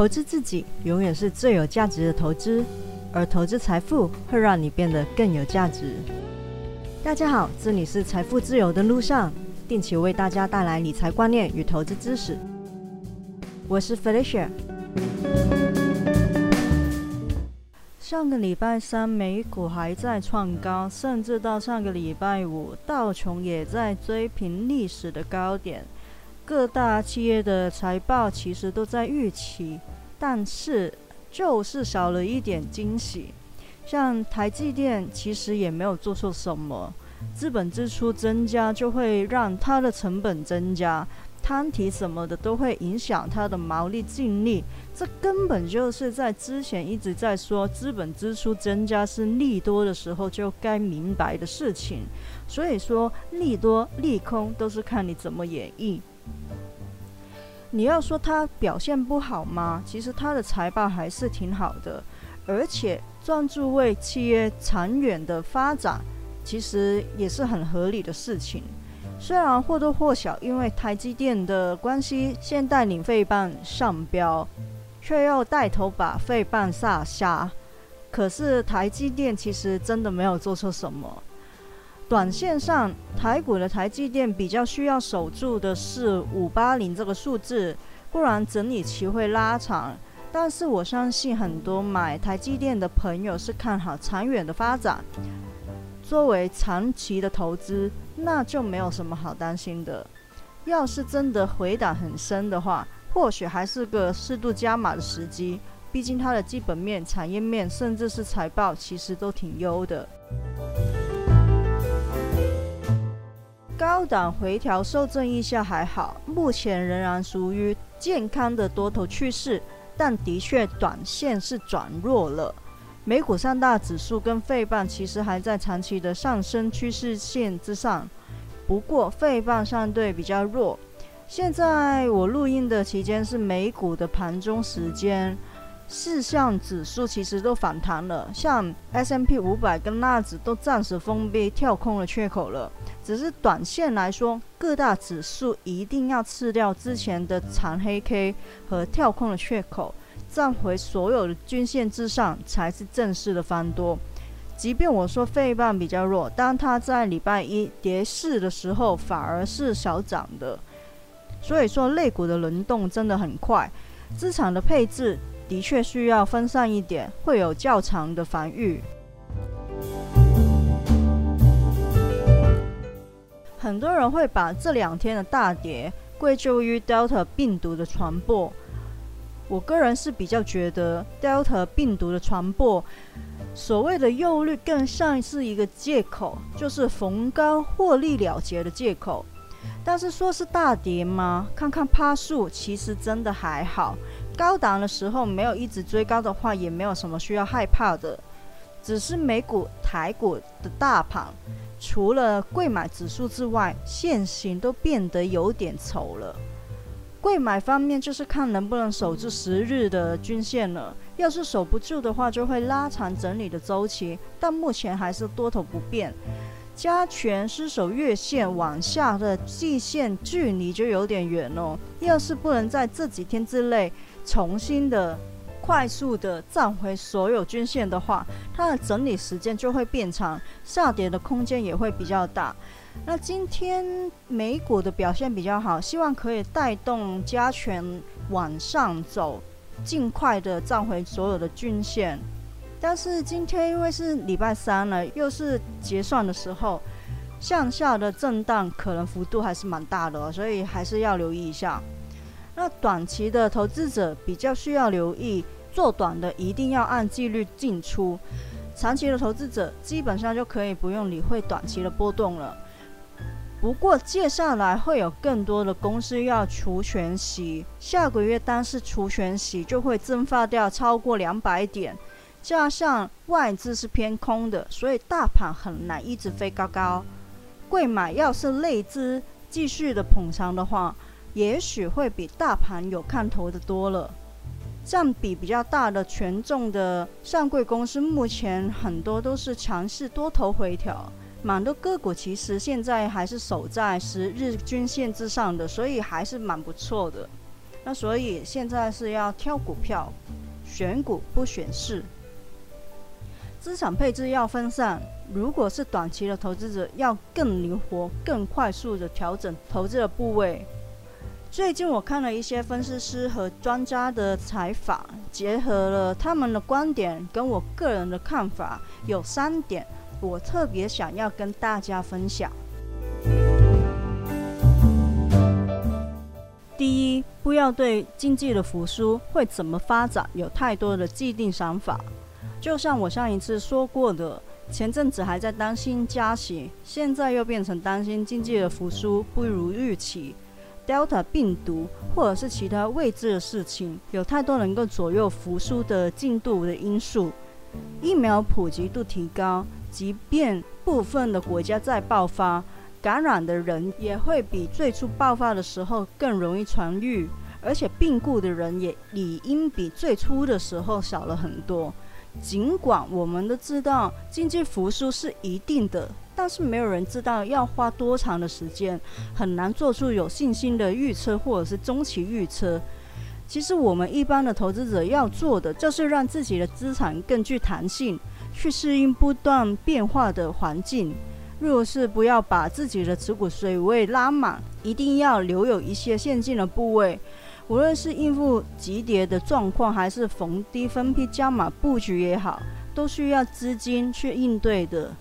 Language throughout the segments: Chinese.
投资自己永远是最有价值的投资，而投资财富会让你变得更有价值。大家好，这里是财富自由的路上，定期为大家带来理财观念与投资知识。我是 Felicia。上个礼拜三，美股还在创高，甚至到上个礼拜五，道琼也在追平历史的高点。各大企业的财报其实都在预期，但是就是少了一点惊喜。像台积电其实也没有做错什么，资本支出增加就会让它的成本增加，摊提什么的都会影响它的毛利净利。这根本就是在之前一直在说资本支出增加是利多的时候就该明白的事情。所以说利多利空都是看你怎么演绎。你要说它表现不好吗？其实它的财报还是挺好的，而且专注为企业长远的发展，其实也是很合理的事情。虽然或多或少因为台积电的关系，先带领费半上标，却又带头把费半下下，可是台积电其实真的没有做错什么。短线上，台股的台积电比较需要守住的是五八零这个数字，不然整理期会拉长。但是我相信很多买台积电的朋友是看好长远的发展，作为长期的投资，那就没有什么好担心的。要是真的回档很深的话，或许还是个适度加码的时机。毕竟它的基本面、产业面，甚至是财报，其实都挺优的。高档回调受震一下还好，目前仍然属于健康的多头趋势，但的确短线是转弱了。美股三大指数跟费半其实还在长期的上升趋势线之上，不过费半相对比较弱。现在我录音的期间是美股的盘中时间。四项指数其实都反弹了，像 S M P 五百跟纳指都暂时封闭跳空了缺口了。只是短线来说，各大指数一定要吃掉之前的长黑 K 和跳空的缺口，站回所有的均线之上，才是正式的翻多。即便我说费半比较弱，但它在礼拜一跌势的时候反而是小涨的。所以说，类股的轮动真的很快，资产的配置。的确需要分散一点，会有较长的防御。很多人会把这两天的大跌归咎于 Delta 病毒的传播。我个人是比较觉得 Delta 病毒的传播，所谓的忧虑更像是一个借口，就是逢高获利了结的借口。但是说是大跌吗？看看趴数，其实真的还好。高档的时候没有一直追高的话，也没有什么需要害怕的。只是美股、台股的大盘，除了贵买指数之外，现形都变得有点丑了。贵买方面就是看能不能守住十日的均线了。要是守不住的话，就会拉长整理的周期。但目前还是多头不变。加权失守月线往下的季线距离就有点远哦。要是不能在这几天之内，重新的、快速的站回所有均线的话，它的整理时间就会变长，下跌的空间也会比较大。那今天美股的表现比较好，希望可以带动加权往上走，尽快的站回所有的均线。但是今天因为是礼拜三了，又是结算的时候，向下的震荡可能幅度还是蛮大的，所以还是要留意一下。那短期的投资者比较需要留意，做短的一定要按纪律进出，长期的投资者基本上就可以不用理会短期的波动了。不过接下来会有更多的公司要除权息，下个月单是除权息就会蒸发掉超过两百点，加上外资是偏空的，所以大盘很难一直飞高高。贵买要是内资继续的捧场的话。也许会比大盘有看头的多了，占比比较大的权重的上柜公司，目前很多都是强势多头回调，蛮多个股其实现在还是守在十日均线之上的，所以还是蛮不错的。那所以现在是要挑股票，选股不选市。资产配置要分散，如果是短期的投资者，要更灵活、更快速的调整投资的部位。最近我看了一些分析师和专家的采访，结合了他们的观点跟我个人的看法，有三点我特别想要跟大家分享。第一，不要对经济的复苏会怎么发展有太多的既定想法。就像我上一次说过的，前阵子还在担心加息，现在又变成担心经济的复苏不如预期。Delta 病毒或者是其他未知的事情，有太多能够左右复苏的进度的因素。疫苗普及度提高，即便部分的国家在爆发，感染的人也会比最初爆发的时候更容易传愈，而且病故的人也理应比最初的时候少了很多。尽管我们都知道经济复苏是一定的，但是没有人知道要花多长的时间，很难做出有信心的预测或者是中期预测。其实我们一般的投资者要做的，就是让自己的资产更具弹性，去适应不断变化的环境。若是不要把自己的持股水位拉满，一定要留有一些现金的部位。无论是应付急跌的状况，还是逢低分批加码布局也好，都需要资金去应对的。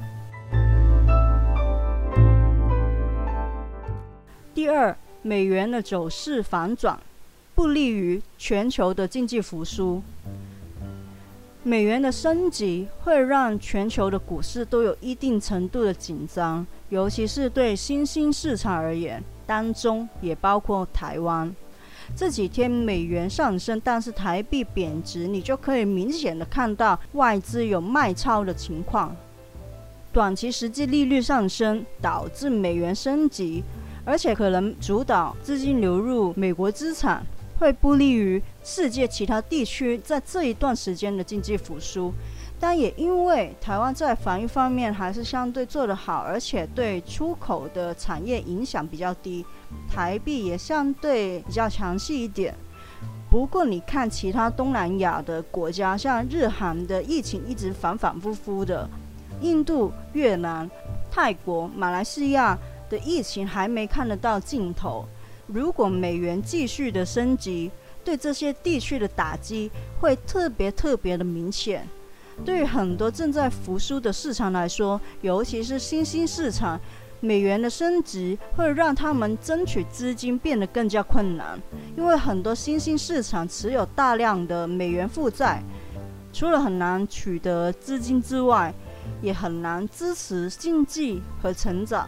第二，美元的走势反转，不利于全球的经济复苏。美元的升级会让全球的股市都有一定程度的紧张，尤其是对新兴市场而言，当中也包括台湾。这几天美元上升，但是台币贬值，你就可以明显的看到外资有卖超的情况。短期实际利率上升导致美元升级，而且可能主导资金流入美国资产，会不利于世界其他地区在这一段时间的经济复苏。但也因为台湾在防御方面还是相对做得好，而且对出口的产业影响比较低，台币也相对比较强势一点。不过你看其他东南亚的国家，像日韩的疫情一直反反复复的，印度、越南、泰国、马来西亚的疫情还没看得到尽头。如果美元继续的升级，对这些地区的打击会特别特别的明显。对于很多正在复苏的市场来说，尤其是新兴市场，美元的升值会让他们争取资金变得更加困难。因为很多新兴市场持有大量的美元负债，除了很难取得资金之外，也很难支持经济和成长。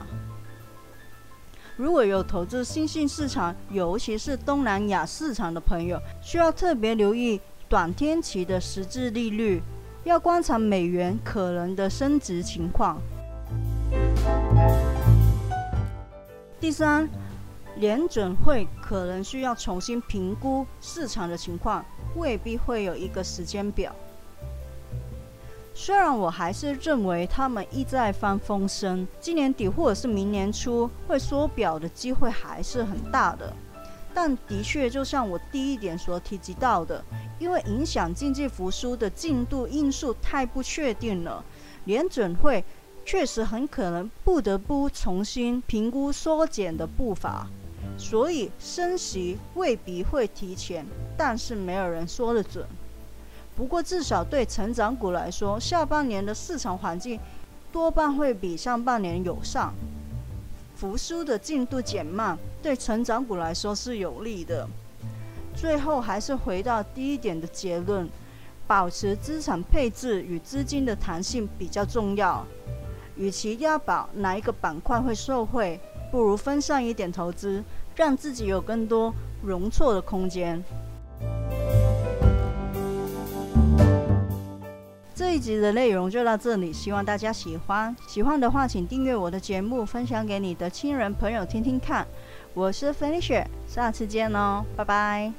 如果有投资新兴市场，尤其是东南亚市场的朋友，需要特别留意短天期的实质利率。要观察美元可能的升值情况。第三，联准会可能需要重新评估市场的情况，未必会有一个时间表。虽然我还是认为他们一再放风声，今年底或者是明年初会缩表的机会还是很大的。但的确，就像我第一点所提及到的，因为影响经济复苏的进度因素太不确定了，联准会确实很可能不得不重新评估缩减的步伐，所以升息未必会提前，但是没有人说得准。不过至少对成长股来说，下半年的市场环境多半会比上半年友善。复苏的进度减慢，对成长股来说是有利的。最后还是回到第一点的结论：保持资产配置与资金的弹性比较重要。与其押宝哪一个板块会受惠，不如分散一点投资，让自己有更多容错的空间。这一集的内容就到这里，希望大家喜欢。喜欢的话，请订阅我的节目，分享给你的亲人朋友听听看。我是 Felicia，下次见哦，拜拜。